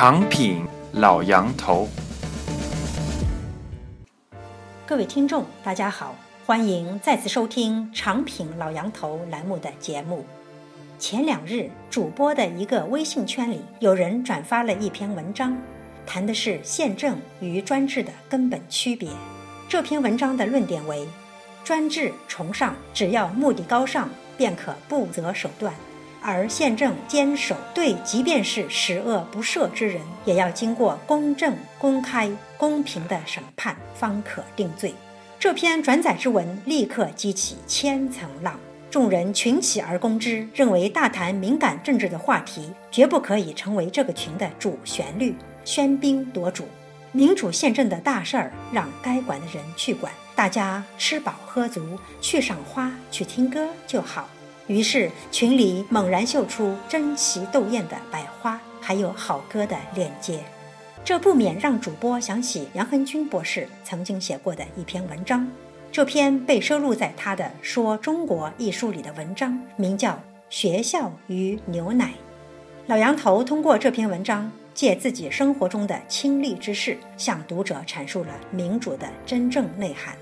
长品老杨头，各位听众，大家好，欢迎再次收听长品老杨头栏目的节目。前两日，主播的一个微信圈里，有人转发了一篇文章，谈的是宪政与专制的根本区别。这篇文章的论点为：专制崇尚只要目的高尚，便可不择手段。而宪政坚守对，即便是十恶不赦之人，也要经过公正、公开、公平的审判，方可定罪。这篇转载之文立刻激起千层浪，众人群起而攻之，认为大谈敏感政治的话题，绝不可以成为这个群的主旋律，喧宾夺主。民主宪政的大事儿，让该管的人去管，大家吃饱喝足，去赏花，去听歌就好。于是群里猛然秀出争奇斗艳的百花，还有好歌的链接，这不免让主播想起杨恒军博士曾经写过的一篇文章。这篇被收录在他的《说中国》一书里的文章，名叫《学校与牛奶》。老杨头通过这篇文章，借自己生活中的亲历之事，向读者阐述了民主的真正内涵。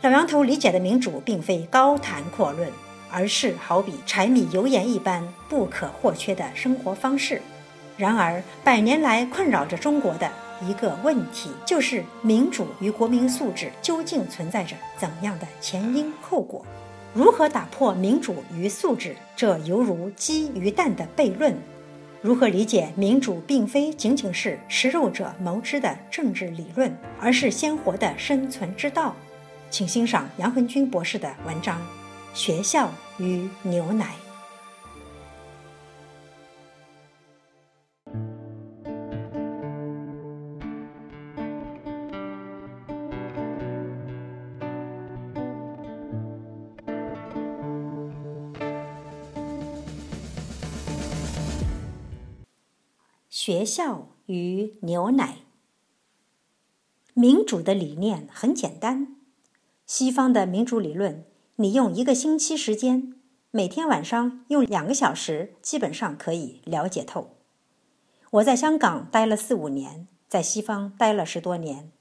老杨头理解的民主，并非高谈阔论。而是好比柴米油盐一般不可或缺的生活方式。然而，百年来困扰着中国的一个问题，就是民主与国民素质究竟存在着怎样的前因后果？如何打破民主与素质这犹如鸡与蛋的悖论？如何理解民主并非仅仅是食肉者谋之的政治理论，而是鲜活的生存之道？请欣赏杨恒军博士的文章。学校与牛奶。学校与牛奶。民主的理念很简单，西方的民主理论。你用一个星期时间，每天晚上用两个小时，基本上可以了解透。我在香港待了四五年，在西方待了十多年，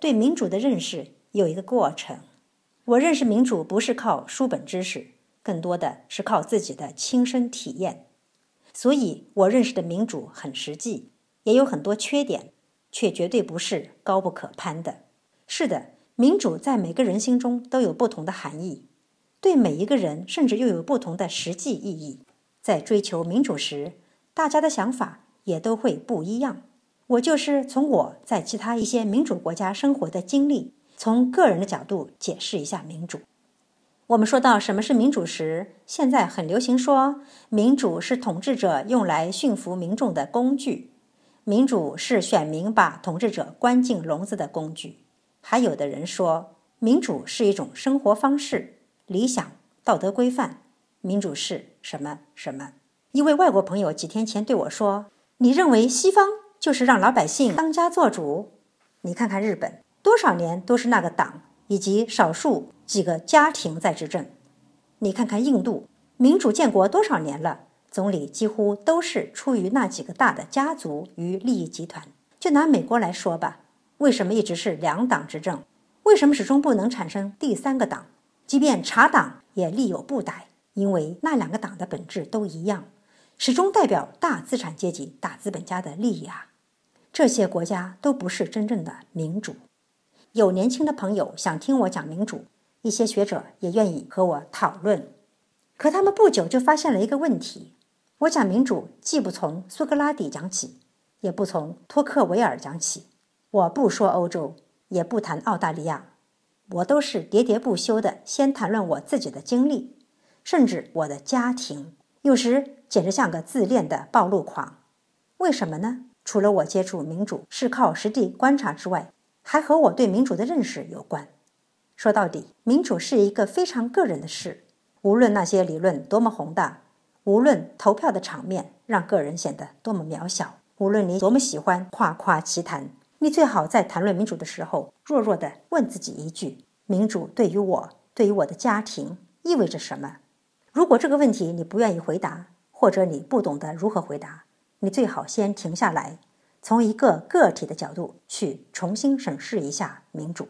对民主的认识有一个过程。我认识民主不是靠书本知识，更多的是靠自己的亲身体验。所以我认识的民主很实际，也有很多缺点，却绝对不是高不可攀的。是的，民主在每个人心中都有不同的含义。对每一个人，甚至又有不同的实际意义。在追求民主时，大家的想法也都会不一样。我就是从我在其他一些民主国家生活的经历，从个人的角度解释一下民主。我们说到什么是民主时，现在很流行说民主是统治者用来驯服民众的工具，民主是选民把统治者关进笼子的工具。还有的人说，民主是一种生活方式。理想、道德规范、民主是什么什么？一位外国朋友几天前对我说：“你认为西方就是让老百姓当家做主？你看看日本，多少年都是那个党以及少数几个家庭在执政。你看看印度，民主建国多少年了，总理几乎都是出于那几个大的家族与利益集团。就拿美国来说吧，为什么一直是两党执政？为什么始终不能产生第三个党？”即便查党也力有不逮，因为那两个党的本质都一样，始终代表大资产阶级、大资本家的利益啊。这些国家都不是真正的民主。有年轻的朋友想听我讲民主，一些学者也愿意和我讨论。可他们不久就发现了一个问题：我讲民主既不从苏格拉底讲起，也不从托克维尔讲起，我不说欧洲，也不谈澳大利亚。我都是喋喋不休的，先谈论我自己的经历，甚至我的家庭，有时简直像个自恋的暴露狂。为什么呢？除了我接触民主是靠实地观察之外，还和我对民主的认识有关。说到底，民主是一个非常个人的事。无论那些理论多么宏大，无论投票的场面让个人显得多么渺小，无论你多么喜欢夸夸其谈。你最好在谈论民主的时候，弱弱的问自己一句：民主对于我，对于我的家庭意味着什么？如果这个问题你不愿意回答，或者你不懂得如何回答，你最好先停下来，从一个个体的角度去重新审视一下民主。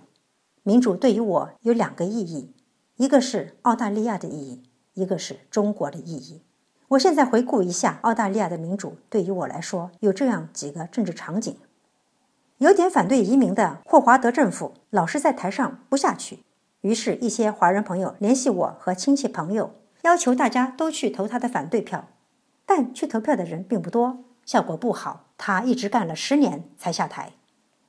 民主对于我有两个意义，一个是澳大利亚的意义，一个是中国的意义。我现在回顾一下澳大利亚的民主，对于我来说有这样几个政治场景：有点反对移民的霍华德政府老是在台上不下去，于是，一些华人朋友联系我和亲戚朋友，要求大家都去投他的反对票，但去投票的人并不多，效果不好。他一直干了十年才下台。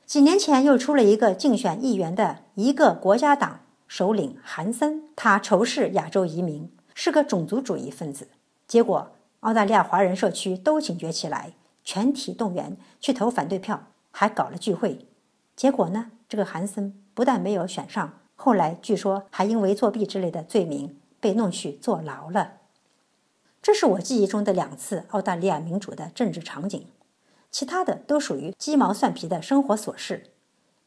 几年前又出了一个竞选议员的一个国家党首领韩森，他仇视亚洲移民，是个种族主义分子。结果，澳大利亚华人社区都警觉起来，全体动员去投反对票，还搞了聚会。结果呢，这个韩森不但没有选上，后来据说还因为作弊之类的罪名被弄去坐牢了。这是我记忆中的两次澳大利亚民主的政治场景，其他的都属于鸡毛蒜皮的生活琐事，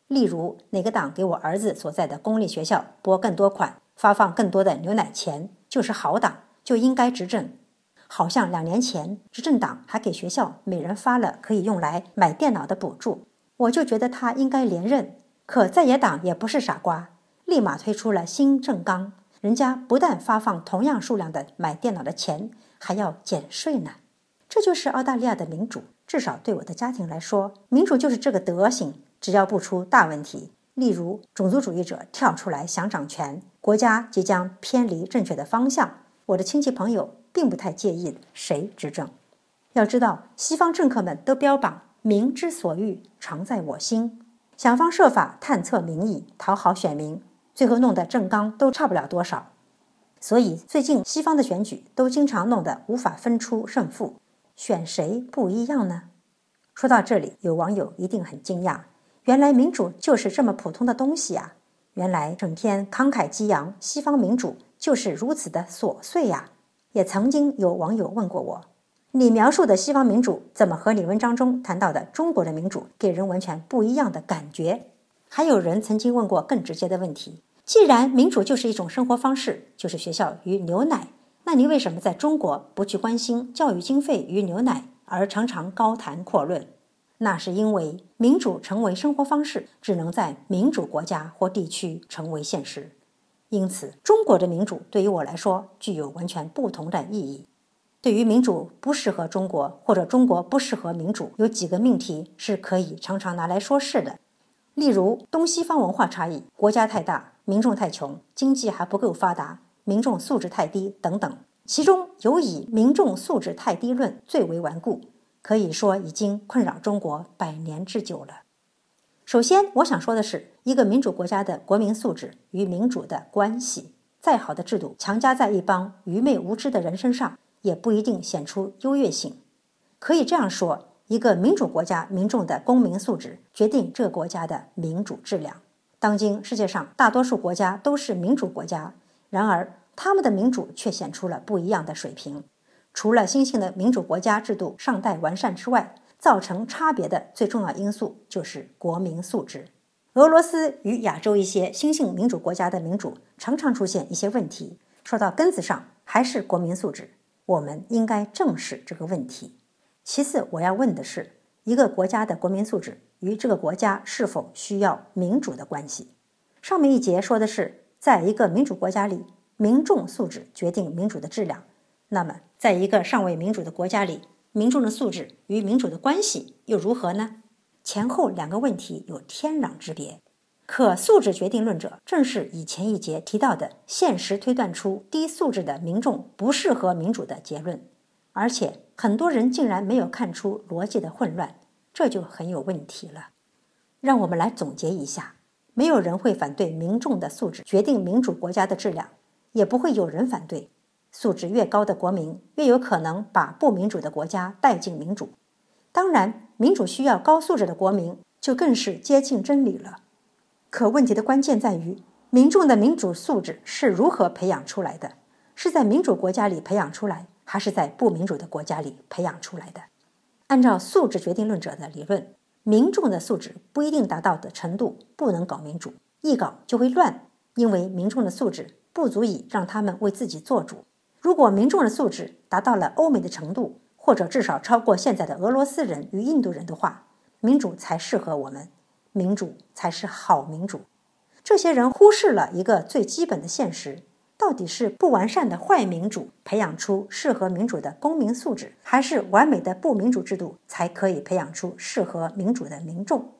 例如哪个党给我儿子所在的公立学校拨更多款，发放更多的牛奶钱，就是好党，就应该执政。好像两年前，执政党还给学校每人发了可以用来买电脑的补助，我就觉得他应该连任。可在野党也不是傻瓜，立马推出了新政纲，人家不但发放同样数量的买电脑的钱，还要减税呢。这就是澳大利亚的民主，至少对我的家庭来说，民主就是这个德行。只要不出大问题，例如种族主义者跳出来想掌权，国家即将偏离正确的方向，我的亲戚朋友。并不太介意谁执政。要知道，西方政客们都标榜“民之所欲，常在我心”，想方设法探测民意，讨好选民，最后弄得政纲都差不了多少。所以，最近西方的选举都经常弄得无法分出胜负，选谁不一样呢？说到这里，有网友一定很惊讶：原来民主就是这么普通的东西啊！原来整天慷慨激昂，西方民主就是如此的琐碎呀！也曾经有网友问过我：“你描述的西方民主，怎么和你文章中谈到的中国的民主给人完全不一样的感觉？”还有人曾经问过更直接的问题：“既然民主就是一种生活方式，就是学校与牛奶，那你为什么在中国不去关心教育经费与牛奶，而常常高谈阔论？”那是因为民主成为生活方式，只能在民主国家或地区成为现实。因此，中国的民主对于我来说具有完全不同的意义。对于民主不适合中国，或者中国不适合民主，有几个命题是可以常常拿来说事的。例如，东西方文化差异、国家太大、民众太穷、经济还不够发达、民众素质太低等等。其中有以民众素质太低论最为顽固，可以说已经困扰中国百年之久了。首先，我想说的是，一个民主国家的国民素质与民主的关系，再好的制度强加在一帮愚昧无知的人身上，也不一定显出优越性。可以这样说，一个民主国家民众的公民素质决定这个国家的民主质量。当今世界上大多数国家都是民主国家，然而他们的民主却显出了不一样的水平。除了新兴的民主国家制度尚待完善之外，造成差别的最重要因素就是国民素质。俄罗斯与亚洲一些新兴民主国家的民主常常出现一些问题，说到根子上还是国民素质。我们应该正视这个问题。其次，我要问的是，一个国家的国民素质与这个国家是否需要民主的关系。上面一节说的是，在一个民主国家里，民众素质决定民主的质量。那么，在一个尚未民主的国家里，民众的素质与民主的关系又如何呢？前后两个问题有天壤之别。可素质决定论者正是以前一节提到的现实推断出低素质的民众不适合民主的结论，而且很多人竟然没有看出逻辑的混乱，这就很有问题了。让我们来总结一下：没有人会反对民众的素质决定民主国家的质量，也不会有人反对。素质越高的国民，越有可能把不民主的国家带进民主。当然，民主需要高素质的国民，就更是接近真理了。可问题的关键在于，民众的民主素质是如何培养出来的？是在民主国家里培养出来，还是在不民主的国家里培养出来的？按照素质决定论者的理论，民众的素质不一定达到的程度，不能搞民主，一搞就会乱，因为民众的素质不足以让他们为自己做主。如果民众的素质达到了欧美的程度，或者至少超过现在的俄罗斯人与印度人的话，民主才适合我们，民主才是好民主。这些人忽视了一个最基本的现实：到底是不完善的坏民主培养出适合民主的公民素质，还是完美的不民主制度才可以培养出适合民主的民众？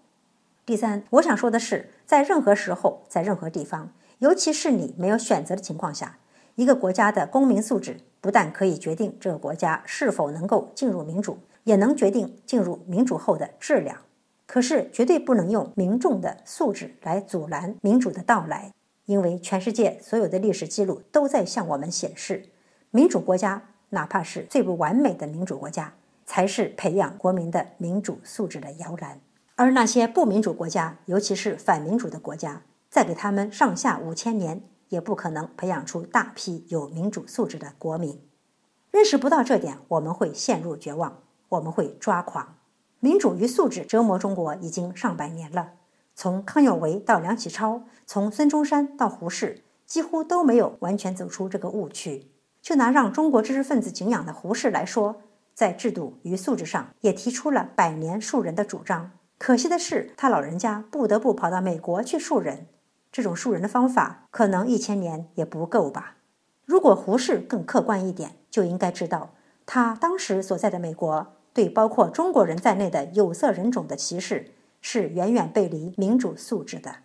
第三，我想说的是，在任何时候，在任何地方，尤其是你没有选择的情况下，一个国家的公民素质不但可以决定这个国家是否能够进入民主，也能决定进入民主后的质量。可是，绝对不能用民众的素质来阻拦民主的到来，因为全世界所有的历史记录都在向我们显示，民主国家，哪怕是最不完美的民主国家，才是培养国民的民主素质的摇篮。而那些不民主国家，尤其是反民主的国家，再给他们上下五千年，也不可能培养出大批有民主素质的国民。认识不到这点，我们会陷入绝望，我们会抓狂。民主与素质折磨中国已经上百年了，从康有为到梁启超，从孙中山到胡适，几乎都没有完全走出这个误区。就拿让中国知识分子敬仰的胡适来说，在制度与素质上也提出了百年树人的主张。可惜的是，他老人家不得不跑到美国去树人，这种树人的方法可能一千年也不够吧。如果胡适更客观一点，就应该知道他当时所在的美国。对包括中国人在内的有色人种的歧视是远远背离民主素质的。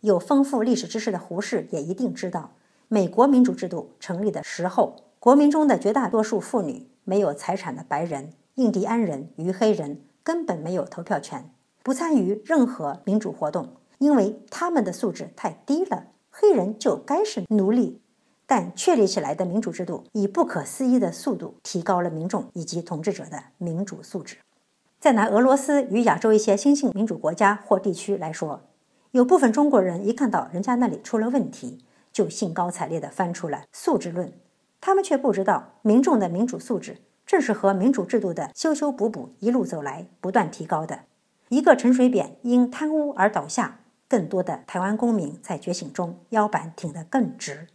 有丰富历史知识的胡适也一定知道，美国民主制度成立的时候，国民中的绝大多数妇女、没有财产的白人、印第安人与黑人根本没有投票权，不参与任何民主活动，因为他们的素质太低了。黑人就该是奴隶。但确立起来的民主制度以不可思议的速度提高了民众以及统治者的民主素质。再拿俄罗斯与亚洲一些新兴民主国家或地区来说，有部分中国人一看到人家那里出了问题，就兴高采烈地翻出了素质论。他们却不知道，民众的民主素质正是和民主制度的修修补补一路走来，不断提高的。一个陈水扁因贪污而倒下，更多的台湾公民在觉醒中腰板挺得更直。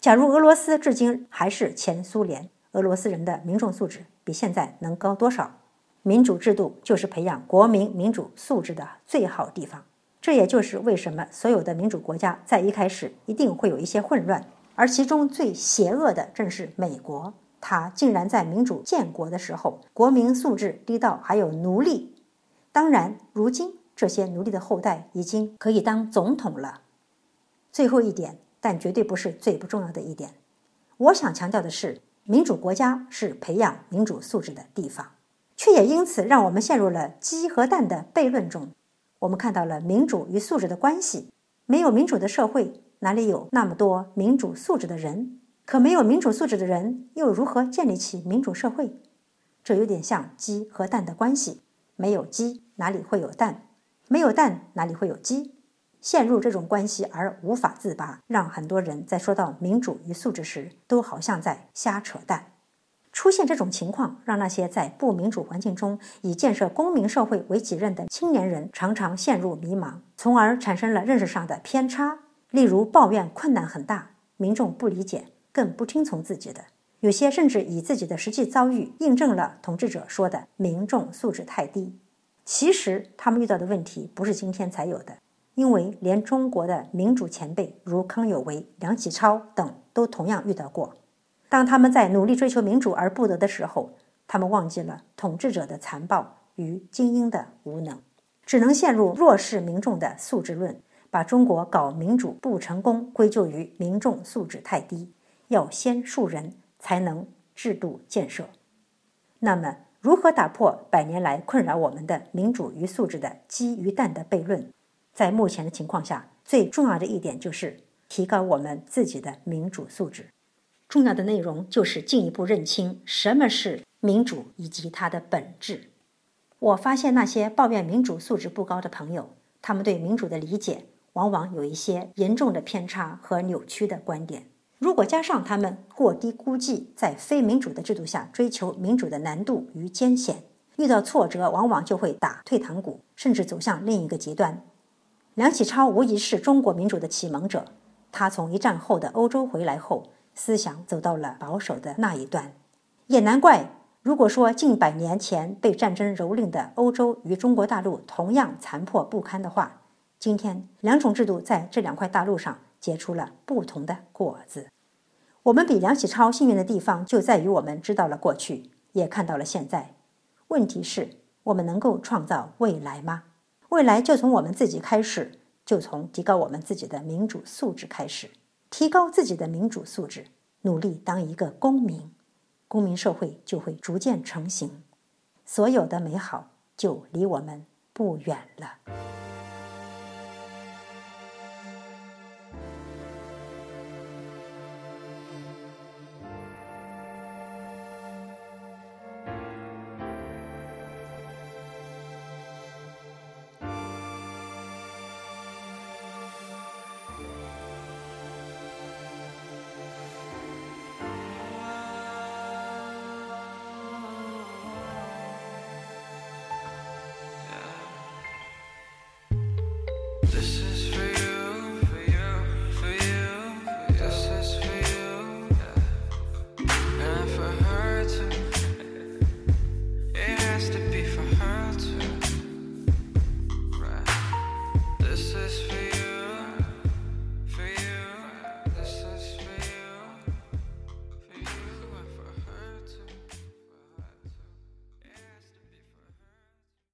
假如俄罗斯至今还是前苏联，俄罗斯人的民众素质比现在能高多少？民主制度就是培养国民民主素质的最好地方。这也就是为什么所有的民主国家在一开始一定会有一些混乱，而其中最邪恶的正是美国。它竟然在民主建国的时候，国民素质低到还有奴隶。当然，如今这些奴隶的后代已经可以当总统了。最后一点。但绝对不是最不重要的一点。我想强调的是，民主国家是培养民主素质的地方，却也因此让我们陷入了鸡和蛋的悖论中。我们看到了民主与素质的关系。没有民主的社会，哪里有那么多民主素质的人？可没有民主素质的人，又如何建立起民主社会？这有点像鸡和蛋的关系。没有鸡，哪里会有蛋？没有蛋，哪里会有鸡？陷入这种关系而无法自拔，让很多人在说到民主与素质时，都好像在瞎扯淡。出现这种情况，让那些在不民主环境中以建设公民社会为己任的青年人常常陷入迷茫，从而产生了认识上的偏差。例如，抱怨困难很大，民众不理解，更不听从自己的；有些甚至以自己的实际遭遇印证了统治者说的民众素质太低。其实，他们遇到的问题不是今天才有的。因为连中国的民主前辈如康有为、梁启超等都同样遇到过。当他们在努力追求民主而不得的时候，他们忘记了统治者的残暴与精英的无能，只能陷入弱势民众的素质论，把中国搞民主不成功归咎于民众素质太低。要先树人，才能制度建设。那么，如何打破百年来困扰我们的民主与素质的鸡与蛋的悖论？在目前的情况下，最重要的一点就是提高我们自己的民主素质。重要的内容就是进一步认清什么是民主以及它的本质。我发现那些抱怨民主素质不高的朋友，他们对民主的理解往往有一些严重的偏差和扭曲的观点。如果加上他们过低估计在非民主的制度下追求民主的难度与艰险，遇到挫折往往就会打退堂鼓，甚至走向另一个极端。梁启超无疑是中国民主的启蒙者。他从一战后的欧洲回来后，思想走到了保守的那一端，也难怪如果说近百年前被战争蹂躏的欧洲与中国大陆同样残破不堪的话，今天两种制度在这两块大陆上结出了不同的果子。我们比梁启超幸运的地方就在于我们知道了过去，也看到了现在。问题是，我们能够创造未来吗？未来就从我们自己开始，就从提高我们自己的民主素质开始。提高自己的民主素质，努力当一个公民。公民社会就会逐渐成型，所有的美好就离我们不远了。